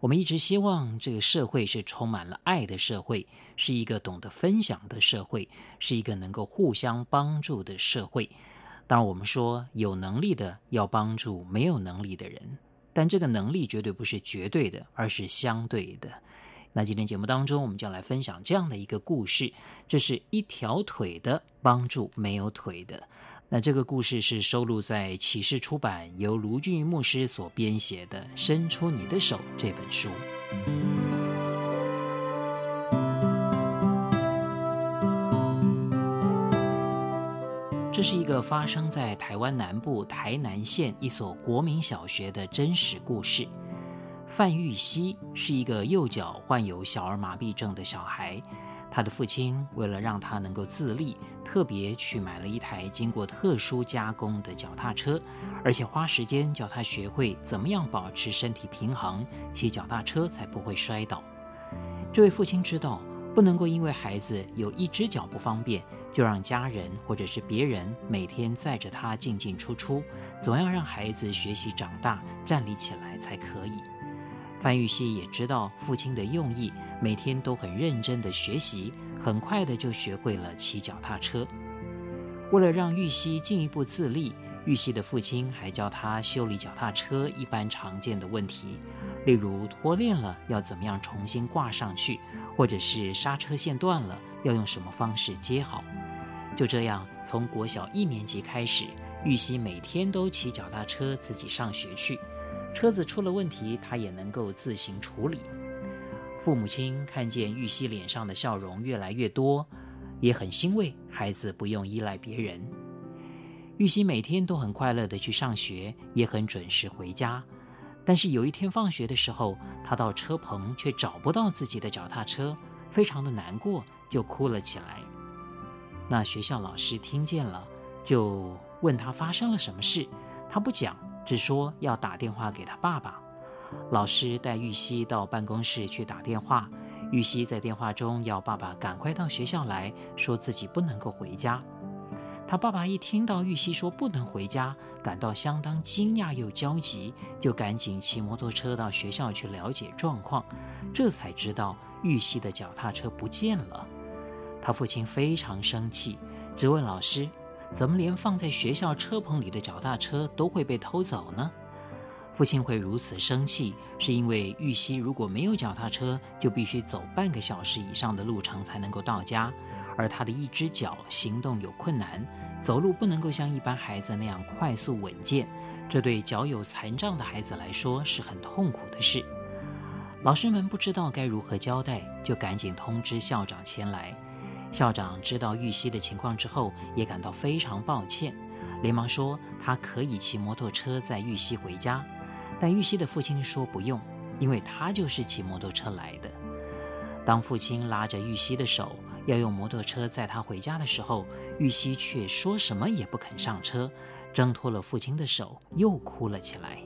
我们一直希望这个社会是充满了爱的社会，是一个懂得分享的社会，是一个能够互相帮助的社会。当然，我们说有能力的要帮助没有能力的人，但这个能力绝对不是绝对的，而是相对的。那今天节目当中，我们就来分享这样的一个故事：这是一条腿的帮助没有腿的。那这个故事是收录在启示出版，由卢俊牧师所编写的《伸出你的手》这本书。这是一个发生在台湾南部台南县一所国民小学的真实故事。范玉熙是一个右脚患有小儿麻痹症的小孩，他的父亲为了让他能够自立，特别去买了一台经过特殊加工的脚踏车，而且花时间教他学会怎么样保持身体平衡，骑脚踏车才不会摔倒。这位父亲知道，不能够因为孩子有一只脚不方便，就让家人或者是别人每天载着他进进出出，总要让孩子学习长大，站立起来才可以。范玉熙也知道父亲的用意，每天都很认真地学习，很快的就学会了骑脚踏车。为了让玉溪进一步自立，玉溪的父亲还教他修理脚踏车一般常见的问题，例如脱链了要怎么样重新挂上去，或者是刹车线断了要用什么方式接好。就这样，从国小一年级开始，玉溪每天都骑脚踏车自己上学去。车子出了问题，他也能够自行处理。父母亲看见玉溪脸上的笑容越来越多，也很欣慰孩子不用依赖别人。玉溪每天都很快乐地去上学，也很准时回家。但是有一天放学的时候，他到车棚却找不到自己的脚踏车，非常的难过，就哭了起来。那学校老师听见了，就问他发生了什么事，他不讲。只说要打电话给他爸爸，老师带玉溪到办公室去打电话。玉溪在电话中要爸爸赶快到学校来，说自己不能够回家。他爸爸一听到玉溪说不能回家，感到相当惊讶又焦急，就赶紧骑摩托车到学校去了解状况。这才知道玉溪的脚踏车不见了。他父亲非常生气，质问老师。怎么连放在学校车棚里的脚踏车都会被偷走呢？父亲会如此生气，是因为玉溪如果没有脚踏车，就必须走半个小时以上的路程才能够到家，而他的一只脚行动有困难，走路不能够像一般孩子那样快速稳健，这对脚有残障的孩子来说是很痛苦的事。老师们不知道该如何交代，就赶紧通知校长前来。校长知道玉溪的情况之后，也感到非常抱歉，连忙说他可以骑摩托车载玉溪回家。但玉溪的父亲说不用，因为他就是骑摩托车来的。当父亲拉着玉溪的手要用摩托车载他回家的时候，玉溪却说什么也不肯上车，挣脱了父亲的手，又哭了起来。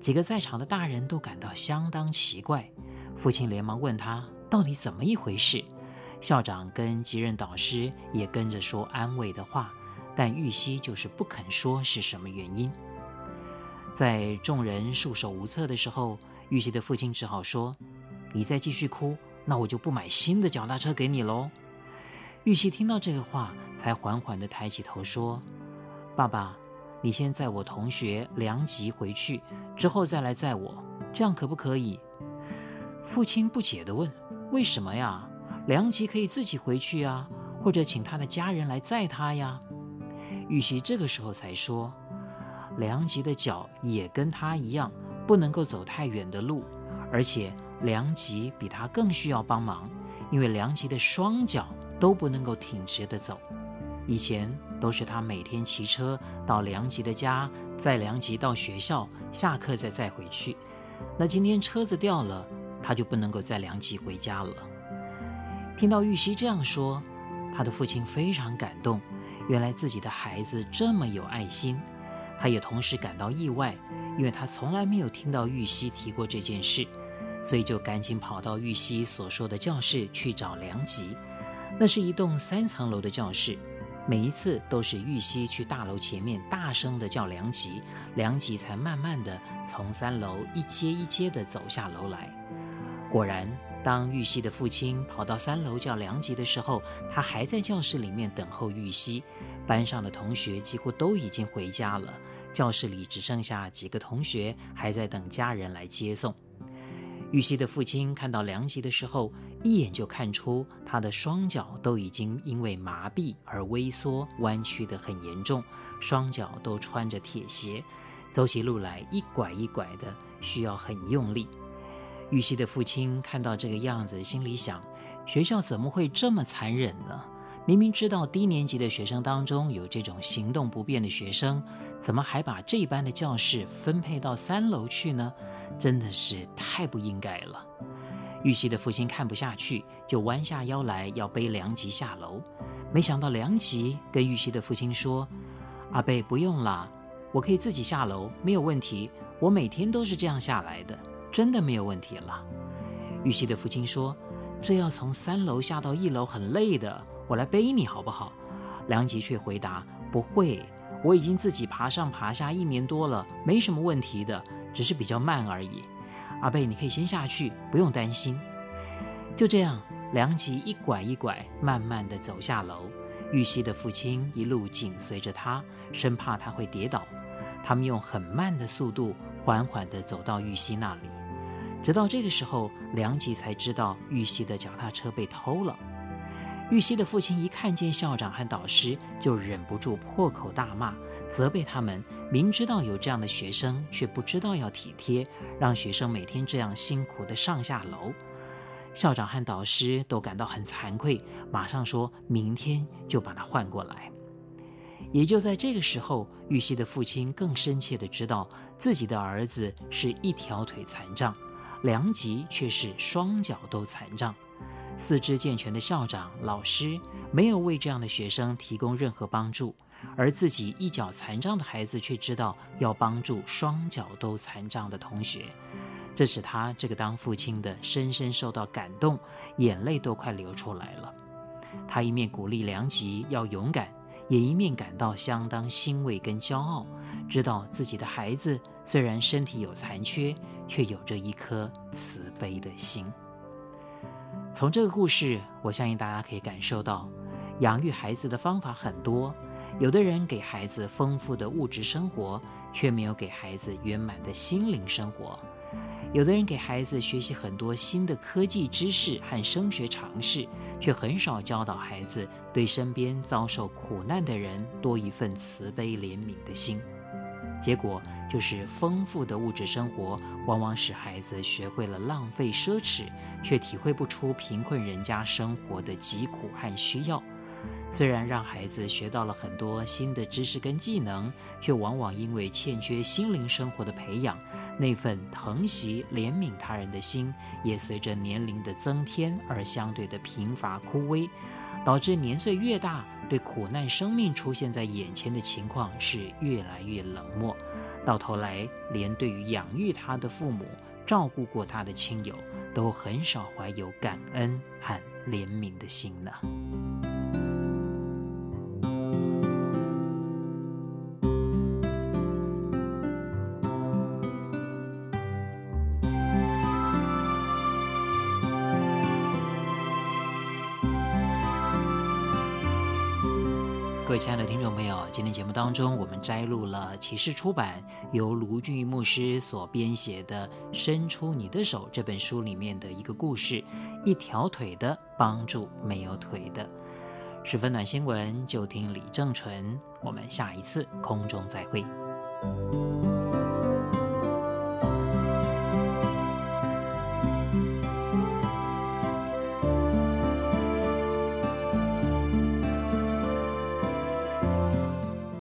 几个在场的大人都感到相当奇怪，父亲连忙问他到底怎么一回事。校长跟级任导师也跟着说安慰的话，但玉溪就是不肯说是什么原因。在众人束手无策的时候，玉溪的父亲只好说：“你再继续哭，那我就不买新的脚踏车给你喽。”玉溪听到这个话，才缓缓地抬起头说：“爸爸，你先载我同学梁吉回去，之后再来载我，这样可不可以？”父亲不解地问：“为什么呀？”梁吉可以自己回去啊，或者请他的家人来载他呀。玉熙这个时候才说，梁吉的脚也跟他一样，不能够走太远的路，而且梁吉比他更需要帮忙，因为梁吉的双脚都不能够挺直的走。以前都是他每天骑车到梁吉的家，载梁吉到学校，下课再载回去。那今天车子掉了，他就不能够载梁吉回家了。听到玉溪这样说，他的父亲非常感动，原来自己的孩子这么有爱心。他也同时感到意外，因为他从来没有听到玉溪提过这件事，所以就赶紧跑到玉溪所说的教室去找梁吉。那是一栋三层楼的教室。每一次都是玉溪去大楼前面大声地叫梁吉，梁吉才慢慢地从三楼一阶一阶地走下楼来。果然，当玉溪的父亲跑到三楼叫梁吉的时候，他还在教室里面等候玉溪。班上的同学几乎都已经回家了，教室里只剩下几个同学还在等家人来接送。玉溪的父亲看到梁吉的时候，一眼就看出他的双脚都已经因为麻痹而微缩、弯曲得很严重，双脚都穿着铁鞋，走起路来一拐一拐的，需要很用力。玉溪的父亲看到这个样子，心里想：学校怎么会这么残忍呢？明明知道低年级的学生当中有这种行动不便的学生，怎么还把这班的教室分配到三楼去呢？真的是太不应该了。玉溪的父亲看不下去，就弯下腰来要背梁吉下楼。没想到梁吉跟玉溪的父亲说：“阿贝不用了，我可以自己下楼，没有问题。我每天都是这样下来的，真的没有问题了。”玉溪的父亲说：“这要从三楼下到一楼很累的，我来背你好不好？”梁吉却回答：“不会，我已经自己爬上爬下一年多了，没什么问题的。”只是比较慢而已，阿贝，你可以先下去，不用担心。就这样，梁吉一拐一拐，慢慢的走下楼。玉溪的父亲一路紧随着他，生怕他会跌倒。他们用很慢的速度，缓缓地走到玉溪那里。直到这个时候，梁吉才知道玉溪的脚踏车被偷了。玉溪的父亲一看见校长和导师，就忍不住破口大骂，责备他们。明知道有这样的学生，却不知道要体贴，让学生每天这样辛苦的上下楼。校长和导师都感到很惭愧，马上说明天就把他换过来。也就在这个时候，玉溪的父亲更深切地知道自己的儿子是一条腿残障，梁吉却是双脚都残障。四肢健全的校长、老师没有为这样的学生提供任何帮助。而自己一脚残障的孩子却知道要帮助双脚都残障的同学，这使他这个当父亲的深深受到感动，眼泪都快流出来了。他一面鼓励梁吉要勇敢，也一面感到相当欣慰跟骄傲，知道自己的孩子虽然身体有残缺，却有着一颗慈悲的心。从这个故事，我相信大家可以感受到，养育孩子的方法很多。有的人给孩子丰富的物质生活，却没有给孩子圆满的心灵生活；有的人给孩子学习很多新的科技知识和升学常识，却很少教导孩子对身边遭受苦难的人多一份慈悲怜悯的心。结果就是，丰富的物质生活往往使孩子学会了浪费奢侈，却体会不出贫困人家生活的疾苦和需要。虽然让孩子学到了很多新的知识跟技能，却往往因为欠缺心灵生活的培养，那份疼惜怜悯他人的心，也随着年龄的增添而相对的贫乏枯萎，导致年岁越大，对苦难生命出现在眼前的情况是越来越冷漠，到头来连对于养育他的父母、照顾过他的亲友，都很少怀有感恩和怜悯的心呢。各位亲爱的听众朋友，今天节目当中，我们摘录了启示出版由卢俊义牧师所编写的《伸出你的手》这本书里面的一个故事：一条腿的帮助没有腿的。十分暖新闻，就听李正淳。我们下一次空中再会。